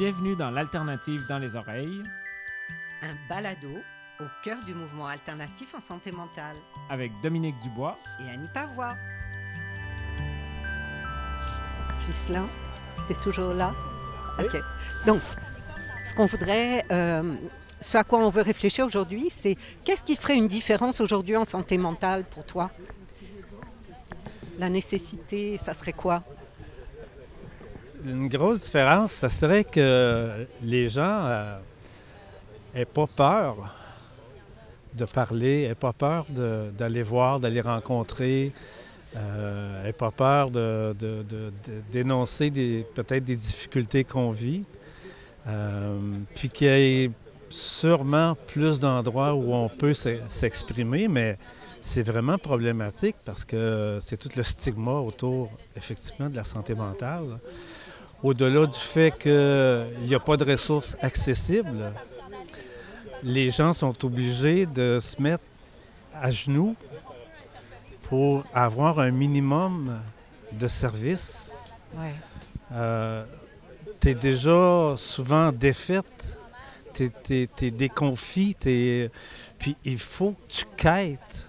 Bienvenue dans l'Alternative dans les oreilles Un balado au cœur du mouvement alternatif en santé mentale. avec Dominique Dubois. Et Annie Pavois. Ghislain, t'es toujours là? OK. Donc, ce qu'on voudrait, euh, ce à quoi on veut réfléchir aujourd'hui, c'est qu'est-ce qui ferait une différence aujourd'hui en santé mentale pour toi? La nécessité, ça serait quoi? Une grosse différence, ça serait que les gens n'aient pas peur de parler, n'aient pas peur d'aller voir, d'aller rencontrer, euh, n'aient pas peur de, dénoncer peut-être des difficultés qu'on vit. Euh, puis qu'il y ait sûrement plus d'endroits où on peut s'e- s'exprimer, mais c'est vraiment problématique parce que c'est tout le stigma autour, effectivement, de la santé mentale. Au-delà du fait qu'il n'y a pas de ressources accessibles, les gens sont obligés de se mettre à genoux pour avoir un minimum de services. Ouais. Euh, tu es déjà souvent défaite, tu es, déconfit, puis il faut que tu quêtes.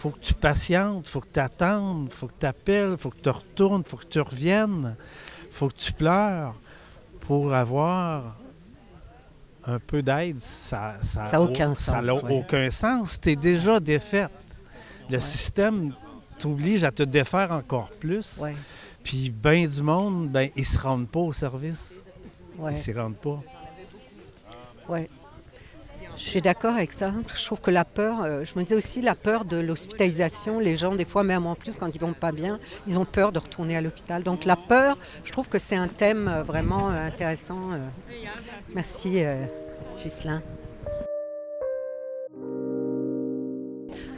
Faut que tu patientes, faut que tu attendes, faut que tu appelles, faut que tu retournes, faut que tu reviennes, faut que tu pleures pour avoir un peu d'aide. Ça n'a Ça a aucun Ça sens, n'a ouais. aucun sens. Tu es déjà défaite. Le système t'oblige à te défaire encore plus. Ouais. Puis ben du monde, ben ils se rendent pas au service. Ils s'y rendent pas. Ouais. Je suis d'accord avec ça. Je trouve que la peur, euh, je me disais aussi la peur de l'hospitalisation. Les gens, des fois, même en plus, quand ils vont pas bien, ils ont peur de retourner à l'hôpital. Donc la peur, je trouve que c'est un thème euh, vraiment euh, intéressant. Merci, Ghislain.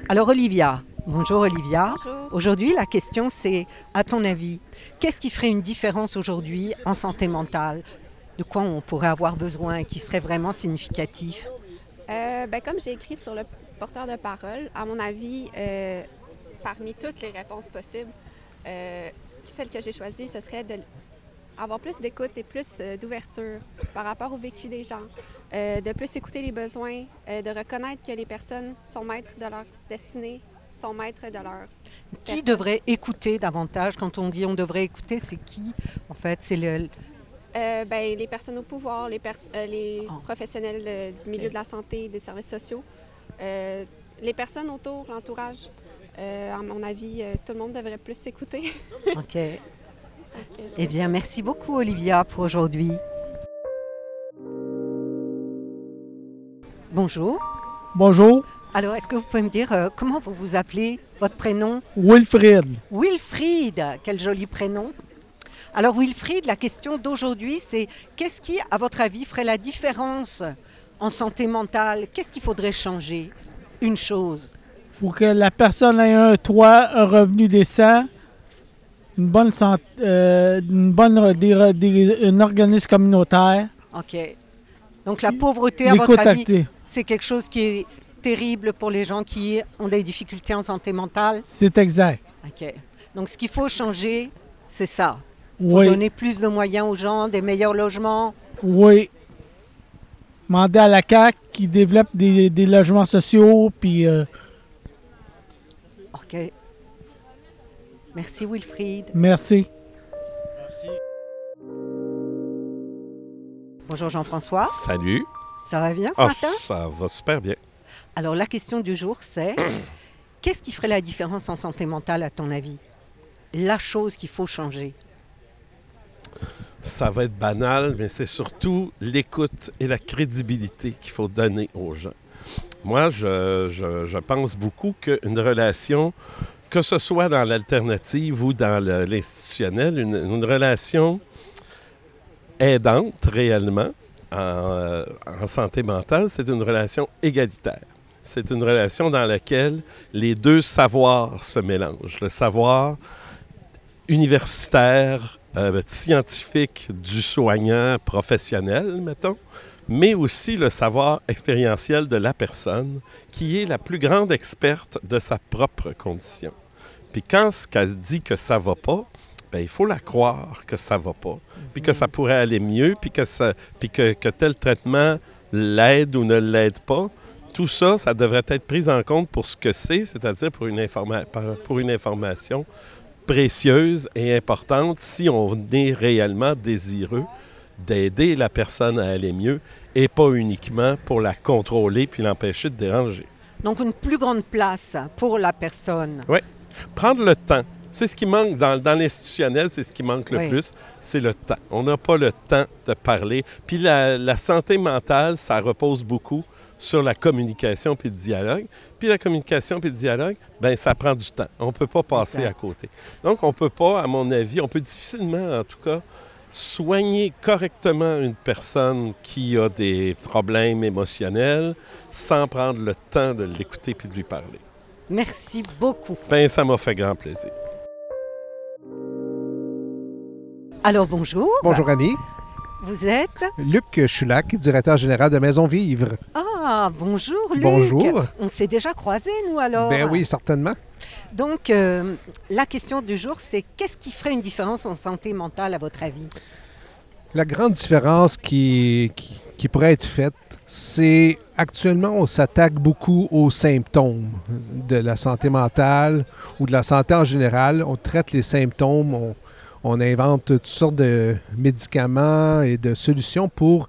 Alors Olivia, bonjour Olivia. Aujourd'hui, la question c'est, à ton avis, qu'est-ce qui ferait une différence aujourd'hui en santé mentale? De quoi on pourrait avoir besoin qui serait vraiment significatif? Euh, ben, comme j'ai écrit sur le porteur de parole, à mon avis, euh, parmi toutes les réponses possibles, euh, celle que j'ai choisie, ce serait de avoir plus d'écoute et plus d'ouverture par rapport au vécu des gens, de plus écouter les besoins, de reconnaître que les personnes sont maîtres de leur destinée, sont maîtres de leur... Qui Personne. devrait écouter davantage? Quand on dit on devrait écouter, c'est qui? En fait, c'est le. Euh, ben, les personnes au pouvoir, les, pers- euh, les Oh. professionnels euh, du milieu de la santé, des services sociaux, euh, les personnes autour, l'entourage. Euh, à mon avis, euh, tout le monde devrait plus s'écouter. Ok. Eh bien, merci beaucoup, Olivia, pour aujourd'hui. Bonjour. Bonjour, Alors, est-ce que vous pouvez me dire euh, comment vous vous appelez? Votre prénom? Wilfrid. Wilfried, quel joli prénom. Alors Wilfried, la question d'aujourd'hui, c'est qu'est-ce qui, à votre avis, ferait la différence en santé mentale? Qu'est-ce qu'il faudrait changer? Une chose. Pour que la personne ait un toit, un revenu décent, une bonne santé, une bonne des, des- un organisme communautaire, OK. Donc la pauvreté, à votre avis, c'est quelque chose qui est terrible pour les gens qui ont des difficultés en santé mentale? C'est exact. OK. Donc ce qu'il faut changer, c'est ça. Faut Oui, donner plus de moyens aux gens, des meilleurs logements. oui. Demander à la CAQ qui développe des, des logements sociaux, puis euh, OK. Merci Wilfried. merci. Bonjour Jean-François. Salut. Ça va bien ce Ah, matin? ça va super bien. Alors la question du jour, c'est qu'est-ce qui ferait la différence en santé mentale à ton avis? La chose qu'il faut changer. Ça va être banal, mais c'est surtout l'écoute et la crédibilité qu'il faut donner aux gens. Moi, je, je- pense beaucoup qu'une relation, que ce soit dans l'alternative ou dans l'institutionnel, une, relation aidante réellement en, en santé mentale, c'est une relation égalitaire. C'est une relation dans laquelle les deux savoirs se mélangent. Le savoir universitaire, euh, scientifique du soignant professionnel, mettons, mais aussi le savoir expérientiel de la personne qui est la plus grande experte de sa propre condition. Puis quand ce qu'elle dit que ça va pas, ben, il faut la croire que ça va pas, puis que ça pourrait aller mieux, puis que, ça, puis que, que tel traitement l'aide ou ne l'aide pas. Tout ça, ça devrait être pris en compte pour ce que c'est, c'est-à-dire pour, une informa- par- pour une information précieuse et importante si on est réellement désireux d'aider la personne à aller mieux et pas uniquement pour la contrôler puis l'empêcher de déranger. Donc une plus grande place pour la personne. Prendre le temps. C'est ce qui manque dans, dans l'institutionnel, c'est ce qui manque le Oui. plus, c'est le temps. On n'a pas le temps de parler. Puis la, la santé mentale, ça repose beaucoup sur la communication puis le dialogue. Puis la communication puis le dialogue, ben ça prend du temps. On ne peut pas passer Exact. à côté. Donc on ne peut pas, à mon avis, on peut difficilement, en tout cas, soigner correctement une personne qui a des problèmes émotionnels sans prendre le temps de l'écouter puis de lui parler. Merci beaucoup. Ben ça m'a fait grand plaisir. Alors bonjour. Bonjour Annie. Vous êtes? Luc Chulac, directeur général de Maison Vivre. Ah, bonjour Luc. Bonjour. On s'est déjà croisés, nous, alors. Ben oui, certainement. Donc, euh, la question du jour, c'est qu'est-ce qui ferait une différence en santé mentale, à votre avis? La grande différence qui, qui, qui pourrait être faite, c'est actuellement, on s'attaque beaucoup aux symptômes de la santé mentale ou de la santé en général. On traite les symptômes, on, on invente toutes sortes de médicaments et de solutions pour,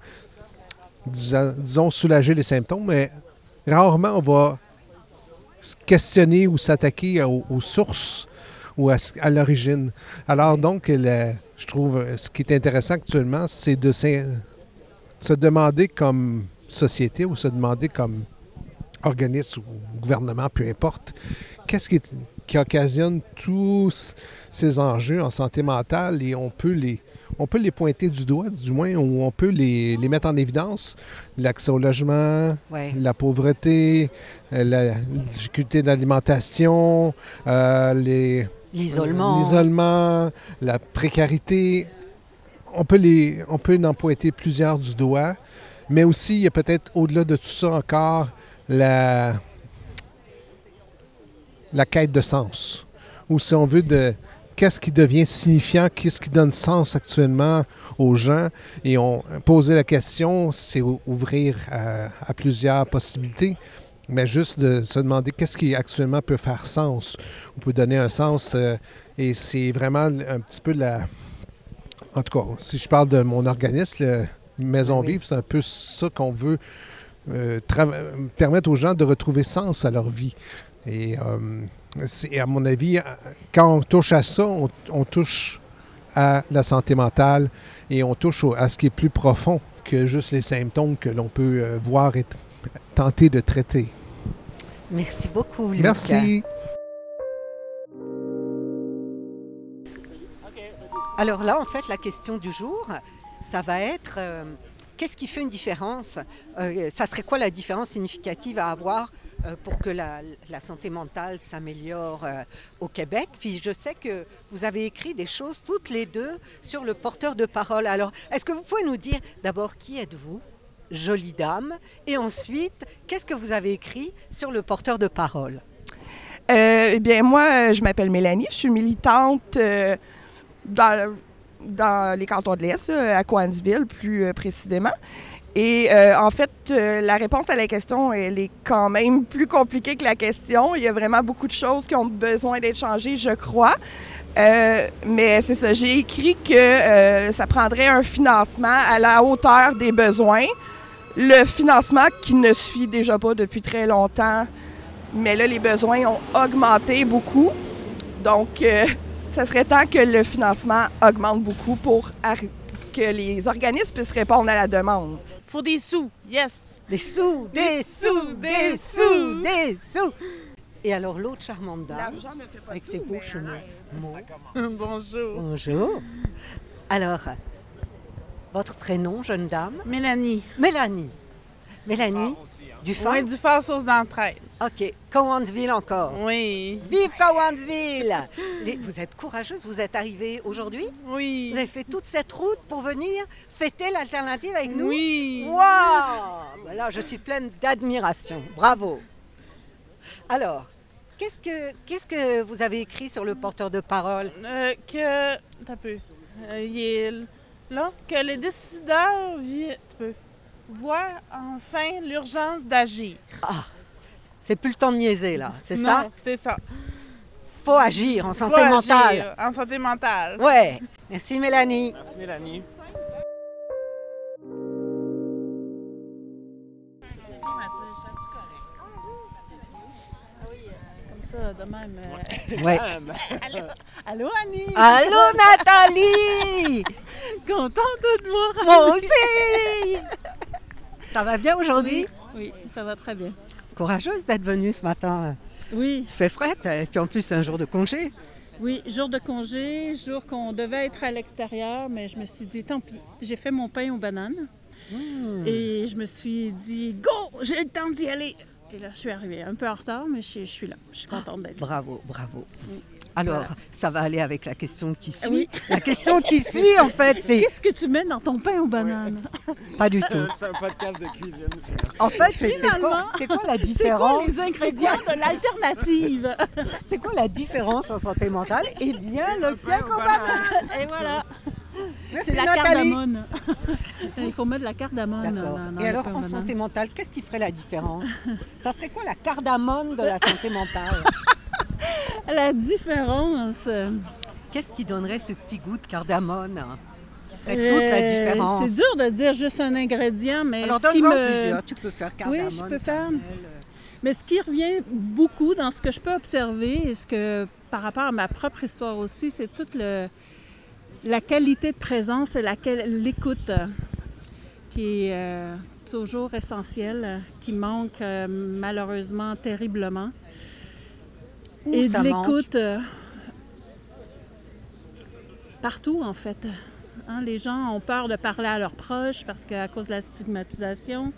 disons, soulager les symptômes, mais rarement on va se questionner ou s'attaquer aux, aux sources ou à, l'origine. Alors donc, je trouve, ce qui est intéressant actuellement, c'est de se demander comme société ou se demander comme organisme ou gouvernement, peu importe, qu'est-ce qui, est- qui occasionne tous ces enjeux en santé mentale et on peut les, on peut les pointer du doigt, du moins, ou on peut les, les mettre en évidence. L'accès au logement, Ouais. la pauvreté, euh, la difficulté d'alimentation, euh, les, L'isolement. l'isolement, la précarité. On peut, les, on peut en pointer plusieurs du doigt, mais aussi, il y a peut-être au-delà de tout ça encore la, la quête de sens. Ou si on veut, de qu'est-ce qui devient signifiant, qu'est-ce qui donne sens actuellement aux gens? Et on poser la question, c'est ou- ouvrir à, à plusieurs possibilités, mais juste de se demander qu'est-ce qui actuellement peut faire sens. On peut donner un sens, euh, et c'est vraiment un petit peu la... En tout cas, si je parle de mon organisme, le Maison Oui. Vive, c'est un peu ça qu'on veut euh, permettre aux gens de retrouver sens à leur vie. Et euh, c'est- à mon avis, quand on touche à ça, on, on touche à la santé mentale et on touche au- à ce qui est plus profond que juste les symptômes que l'on peut euh, voir et t- tenter de traiter. Merci beaucoup, Luc. Merci. Alors là, en fait, la question du jour, ça va être euh, qu'est-ce qui fait une différence? Euh, Ça serait quoi la différence significative à avoir euh, pour que la, santé mentale s'améliore euh, au Québec Puis je sais que vous avez écrit des choses toutes les deux sur le porteur de parole. Alors, est-ce que vous pouvez nous dire d'abord qui êtes-vous Jolie dame. Et ensuite, qu'est-ce que vous avez écrit sur le porteur de parole? Euh, eh bien, moi, euh, je m'appelle Mélanie. Je suis militante euh, dans, dans les cantons de l'Est, à Coansville plus euh, précisément. Et euh, en fait, euh, la réponse à la question, elle est quand même plus compliquée que la question. Il y a vraiment beaucoup de choses qui ont besoin d'être changées, je crois. Euh, mais c'est ça, j'ai écrit que ça prendrait un financement à la hauteur des besoins. Le financement qui ne suffit déjà pas depuis très longtemps mais là, les besoins ont augmenté beaucoup. Donc, ça serait temps que le financement augmente beaucoup pour arri- que les organismes puissent répondre à la demande. Faut des sous, yes. Des sous, des sous, des sous, des sous. Et alors l'autre charmante dame, L'argent ne fait pas avec tout, ses beaux cheveux. Bonjour. Bonjour. Alors, votre prénom, jeune dame? Mélanie. Mélanie. Mélanie, du phare. Oui, du phare source d'entraide. OK. Cowansville encore. Oui. Vive Cowansville! Les- Vous êtes courageuse, vous êtes arrivée aujourd'hui? Oui. Vous avez fait toute cette route pour venir fêter l'alternative avec nous? Oui. Wow! Ben là, je suis pleine d'admiration. Bravo. Alors, Qu'est-ce que, qu'est-ce que vous avez écrit sur le porteur de parole? Euh, que. T'as peu. Euh, il est là. Que les décideurs vi- voient enfin l'urgence d'agir. C'est plus le temps de niaiser, là, c'est ça? C'est ça. Faut agir en Faut santé mentale. agir En santé mentale. Ouais. Merci, Mélanie. Merci Mélanie. Comme ça, de même. euh, Ouais. Allô, Annie? Allô, Nathalie! Contente de te voir. Moi aussi! Ça va bien aujourd'hui? Oui, ça va très bien. Courageuse d'être venue ce matin. Oui, Il fait frais, et puis en plus, c'est un jour de congé. oui, jour de congé, jour qu'on devait être à l'extérieur, mais je me suis dit, tant pis, j'ai fait mon pain aux bananes et je me suis dit, go, j'ai le temps d'y aller. Et là, je suis arrivée un peu en retard, mais je, je suis là. Je suis contente d'être là. Bravo, bravo. Alors, Voilà. ça va aller avec la question qui suit. Oui. La question qui suit, en fait, c'est Qu'est-ce que tu mets dans ton pain aux bananes? pas du tout. C'est un podcast de cuisine. En fait, c'est c'est quoi, Finalement, c'est quoi la C'est quoi différence? les ingrédients de l'alternative? C'est quoi la différence en santé mentale? Eh bien, le pain qu'on va Et voilà, c'est la cardamone. Il faut mettre de la cardamone D'accord. dans, dans Et alors, aux en santé mentale, qu'est-ce qui ferait la différence? Ça serait quoi la cardamone de la santé mentale? La différence... Qu'est-ce qui donnerait ce petit goût de cardamone? hein, Qui ferait toute la Euh, différence. C'est dur de dire juste un ingrédient, mais Alors, ce qui donne-en me... plusieurs. Tu peux faire cardamone. je peux faire. cannelle, euh, Mais ce qui revient beaucoup dans ce que je peux observer, et ce que par rapport à ma propre histoire aussi, c'est toute le, la qualité de présence et l'écoute euh, qui est euh, toujours essentielle, qui manque euh, malheureusement terriblement. Où et ça de l'écoute euh, partout en fait. Hein, les gens ont peur de parler à leurs proches parce qu'à cause de la stigmatisation,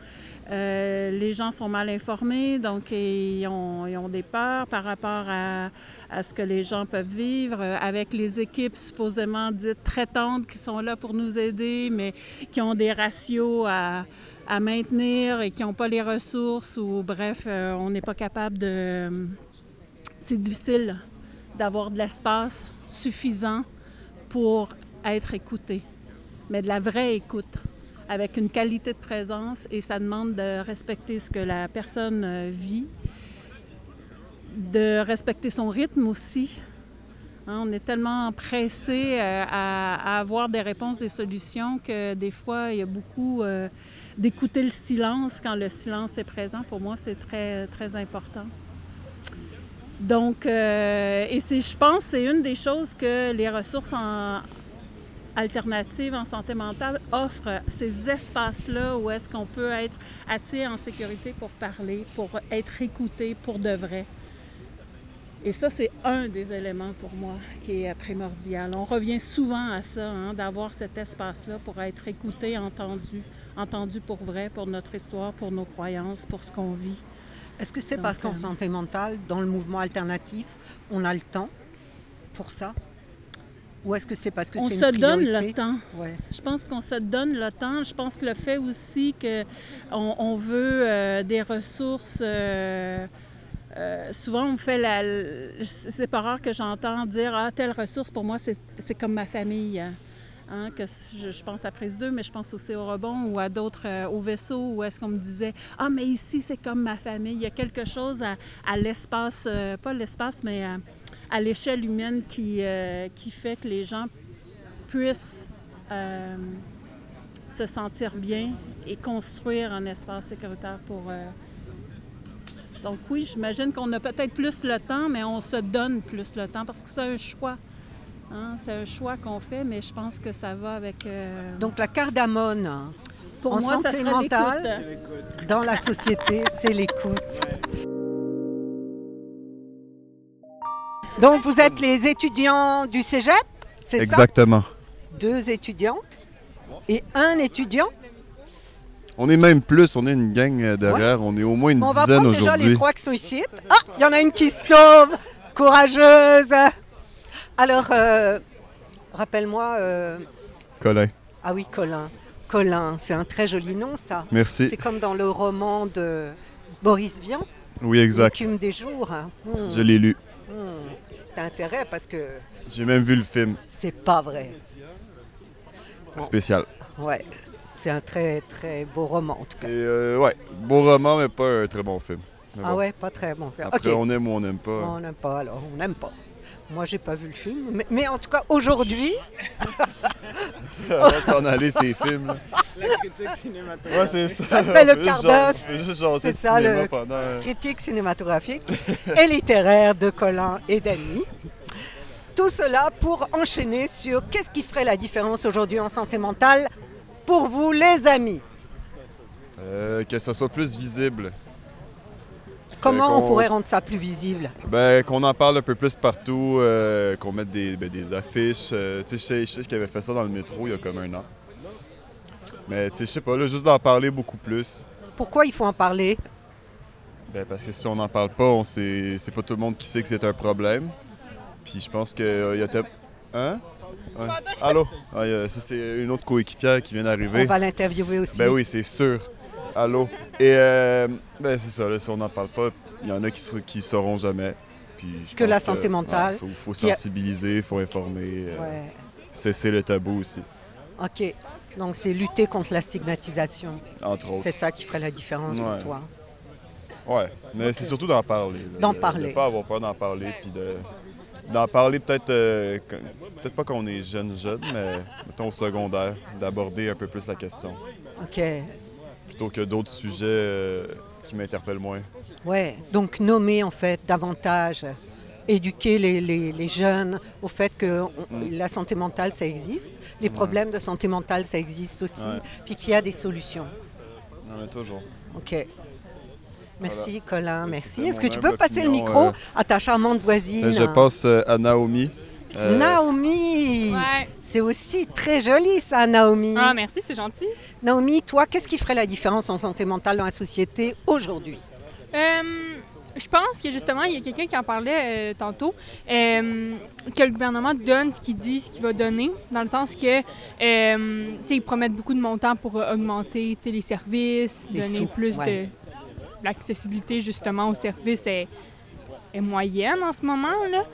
euh, les gens sont mal informés, donc ils ont, ils ont des peurs par rapport à, à ce que les gens peuvent vivre euh, avec les équipes supposément dites traitantes qui sont là pour nous aider, mais qui ont des ratios à, à maintenir et qui n'ont pas les ressources ou bref, on n'est pas capable de... C'est difficile d'avoir de l'espace suffisant pour être écouté, mais de la vraie écoute, avec une qualité de présence et ça demande de respecter ce que la personne euh, vit, de respecter son rythme aussi. Hein, on est tellement pressé euh, à, avoir des réponses, des solutions que des fois, il y a beaucoup euh, d'écouter le silence quand le silence est présent. Pour moi, c'est très, très important. Donc, euh, et c'est, je pense c'est une des choses que les ressources en, alternatives en santé mentale offrent ces espaces-là où est-ce qu'on peut être assez en sécurité pour parler, pour être écouté pour de vrai. Et ça, c'est un des éléments pour moi qui est primordial. On revient souvent à ça, hein, d'avoir cet espace-là pour être écouté, entendu, entendu pour vrai, pour notre histoire, pour nos croyances, pour ce qu'on vit. Est-ce que c'est parce qu'en euh, santé mentale, dans le mouvement alternatif, on a le temps pour ça? Ou est-ce que c'est parce que On c'est une se donne priorité? le temps. Ouais. Je pense qu'on se donne le temps. Je pense que le fait aussi qu'on on veut euh, des ressources. euh, euh, souvent, on fait la. C'est pas rare que j'entends dire Ah, telle ressource, pour moi, c'est c'est comme ma famille. Hein, que je, pense à Prise 2, mais je pense aussi au rebond ou à d'autres, euh, au vaisseau, où est-ce qu'on me disait Ah, mais ici, c'est comme ma famille. Il y a quelque chose à, l'espace, euh, pas l'espace, mais à, à l'échelle humaine qui, euh, qui fait que les gens puissent euh, se sentir bien et construire un espace sécuritaire pour. euh, Donc, oui, j'imagine qu'on a peut-être plus le temps, mais on se donne plus le temps parce que c'est un choix. Hein, C'est un choix qu'on fait, mais je pense que ça va avec. euh, Donc la cardamone pour en moi, ça santé serait mentale, dans la société, c'est l'écoute. Donc vous êtes les étudiants du Cégep, c'est ça? Exactement. Deux étudiantes et un étudiant? On est même plus, on est une gang euh, derrière, on est au moins une Bon, on va dizaine prendre déjà les aujourd'hui. trois qui sont ici. Ah, il y en a une qui se sauve, courageuse. Alors, euh, rappelle-moi. euh, Colin. Ah oui, Colin. Colin, c'est un très joli nom, ça. Merci. C'est comme dans le roman de Boris Vian. Oui, exact. L'écume des jours. Hmm. Je l'ai lu. Hmm. T'as intérêt parce que J'ai même vu le film. c'est pas vrai. Spécial. Ouais. C'est un très très beau roman en tout cas. euh, ouais, beau roman, mais pas un très bon film. Mais Ah bon. ouais, pas très bon. Après, Ok. on aime ou on n'aime pas. On n'aime pas alors, on n'aime pas. Moi, j'ai pas vu le film, mais, mais en tout cas aujourd'hui, de s'en aller, ces films. là. La critique cinématographique. Ouais, c'est ça. le On quart d'heure. on C'est ça le pendant, euh, critique cinématographique et littéraire de Colin et Dany. Tout cela pour enchaîner sur qu'est-ce qui ferait la différence aujourd'hui en santé mentale pour vous, les amis? euh, que ça soit plus visible. Comment on qu'on- pourrait rendre ça plus visible? Ben, qu'on en parle un peu plus partout, euh, qu'on mette des, ben, des affiches. euh, tu sais, je sais- qu'il avait fait ça dans le métro il y a comme un an. Mais tu sais, je sais pas, là, juste d'en parler beaucoup plus. Pourquoi il faut en parler? Ben, parce que si on n'en parle pas, on sait, c'est pas tout le monde qui sait que c'est un problème. Puis je pense qu'il y a... Hein? Ouais. Allô? Ah, ça, c'est une autre coéquipière qui vient d'arriver. On va l'interviewer aussi. Ben oui, c'est sûr. Allô? Et euh, ben c'est ça, là, si on n'en parle pas, il y en a qui ne qui sauront jamais. Puis je Que pense la santé mentale. Il faut, faut Puis- sensibiliser, il faut informer, euh, Ouais. cesser le tabou aussi, Ok. Donc c'est lutter contre la stigmatisation. entre autres. C'est ça qui ferait la différence pour toi. Ouais, mais c'est surtout d'en parler. D'en de- parler. De pas avoir peur d'en parler, puis de d'en parler peut-être euh, peut-être pas quand on est jeune jeune, mais mettons au secondaire, d'aborder un peu plus la question, Ok. Plutôt que d'autres sujets euh, qui m'interpellent moins. Ouais. Donc nommer en fait davantage, éduquer les, les- les jeunes au fait que on- Mm. la santé mentale ça existe, les Ouais. problèmes de santé mentale ça existe aussi, Ouais. puis qu'il y a des solutions. On a toujours. Ok. Merci Colin, merci. C'était Est-ce que tu peux passer le micro euh, à ta charmante voisine? Je passe euh, à Naomi. Euh, Naomi Ouais. C'est aussi très joli ça, Naomi. Ah, merci, c'est gentil. Naomi, toi, qu'est-ce qui ferait la différence en santé mentale dans la société aujourd'hui? Euh, je pense que justement, il y a quelqu'un qui en parlait euh, tantôt, euh, que le gouvernement donne ce qu'il dit, ce qu'il va donner, dans le sens que, euh, tu sais, ils promettent beaucoup de montants pour euh, augmenter, tu sais, les services, Les donner sous, plus ouais. de l'accessibilité justement aux services est, est moyenne en ce moment là.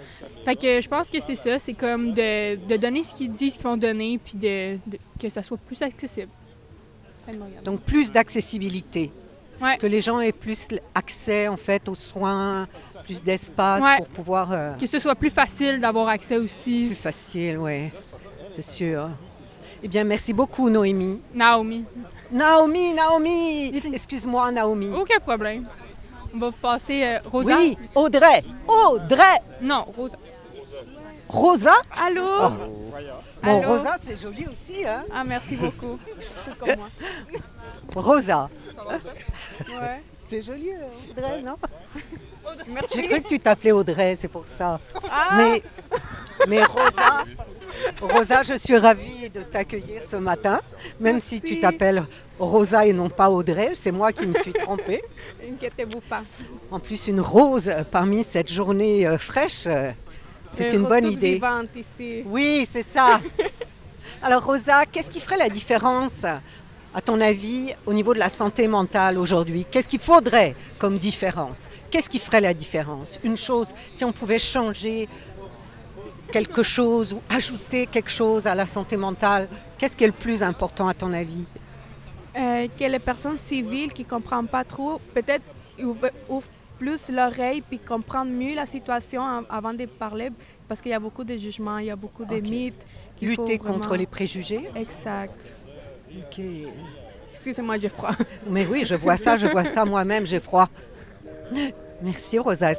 Fait que je pense que c'est ça, c'est comme de, de donner ce qu'ils disent qu'ils vont donner, puis de, de- que ça soit plus accessible. Donc plus d'accessibilité. Ouais. Que les gens aient plus accès en fait aux soins, plus d'espace Ouais. pour pouvoir. euh, Que ce soit plus facile d'avoir accès aussi. Plus facile, oui, c'est sûr. Eh bien, merci beaucoup, Noémie. Naomi. Naomi, Naomi Excuse-moi, Naomi. Aucun problème. On va passer euh, Rosa. Oui, Audrey Audrey Non, Rosa. Rosa? Allô? Oh. Bon, Allô? Rosa, c'est joli aussi, hein Ah, merci beaucoup. C'est comme moi. Rosa. Ouais. C'était joli, euh, Audrey, non Merci. J'ai cru que tu t'appelais Audrey, c'est pour ça. Ah. Mais, mais Rosa, Rosa, je suis ravie de t'accueillir ce matin, même si tu t'appelles Rosa et non pas Audrey, c'est moi qui me suis trompée. Inquiétez-vous pas. En plus, une rose parmi cette journée euh, fraîche, euh, c'est une bonne idée. vivantes ici. Oui, c'est ça. Alors Rosa, qu'est-ce qui ferait la différence, à ton avis, au niveau de la santé mentale aujourd'hui Qu'est-ce qu'il faudrait comme différence? Qu'est-ce qui ferait la différence? Une chose, si on pouvait changer quelque chose ou ajouter quelque chose à la santé mentale, qu'est-ce qui est le plus important à ton avis? Euh, que les personnes civiles qui ne comprennent pas trop, peut-être ouvrent, ouvrent plus l'oreille puis comprennent mieux la situation av- avant de parler, parce qu'il y a beaucoup de jugements, il y a beaucoup de mythes. faut Lutter contre les préjugés Exact. Ok. Excusez-moi, j'ai froid. Mais oui, je vois ça, je vois ça moi-même, j'ai froid. Merci Rosa.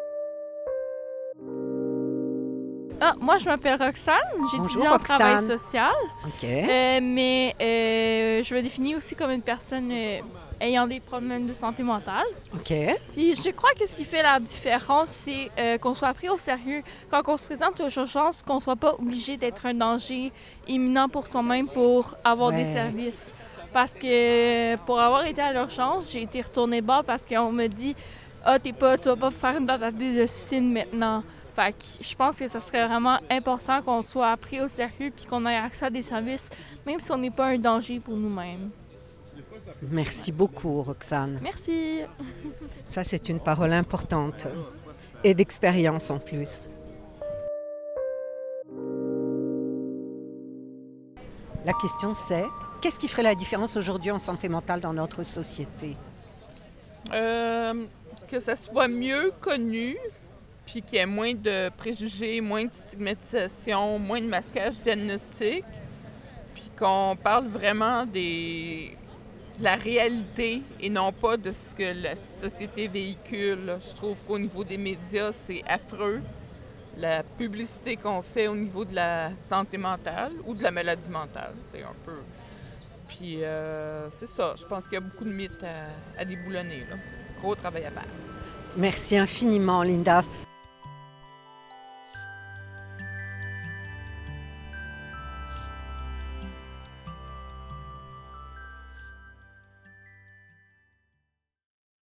Ah, moi, je m'appelle Roxane. J'étudie Bonjour, en travail social. Ok. Euh, mais euh, je me définis aussi comme une personne euh, ayant des problèmes de santé mentale. Ok. Puis je crois que ce qui fait la différence, c'est euh, qu'on soit pris au sérieux quand on se présente aux urgences, qu'on soit pas obligé d'être un danger imminent pour soi-même pour avoir des services. Parce que pour avoir été à l'urgence, j'ai été retournée bas parce qu'on me dit Ah, t'es pas, tu vas pas faire une tentative de suicide maintenant. Fait que je pense que ce serait vraiment important qu'on soit pris au sérieux puis qu'on ait accès à des services, même si on n'est pas un danger pour nous-mêmes. Merci beaucoup, Roxane. Merci. Ça, c'est une parole importante et d'expérience en plus. La question c'est, qu'est-ce qui ferait la différence aujourd'hui en santé mentale dans notre société? Euh, que ça soit mieux connu, puis qu'il y ait moins de préjugés, moins de stigmatisation, moins de masquage diagnostique, puis qu'on parle vraiment des, la réalité et non pas de ce que la société véhicule. Je trouve qu'au niveau des médias, c'est affreux. La publicité qu'on fait au niveau de la santé mentale ou de la maladie mentale, c'est un peu. Puis euh, c'est ça, je pense qu'il y a beaucoup de mythes à, à déboulonner. Là. Gros travail à faire. Merci infiniment, Linda.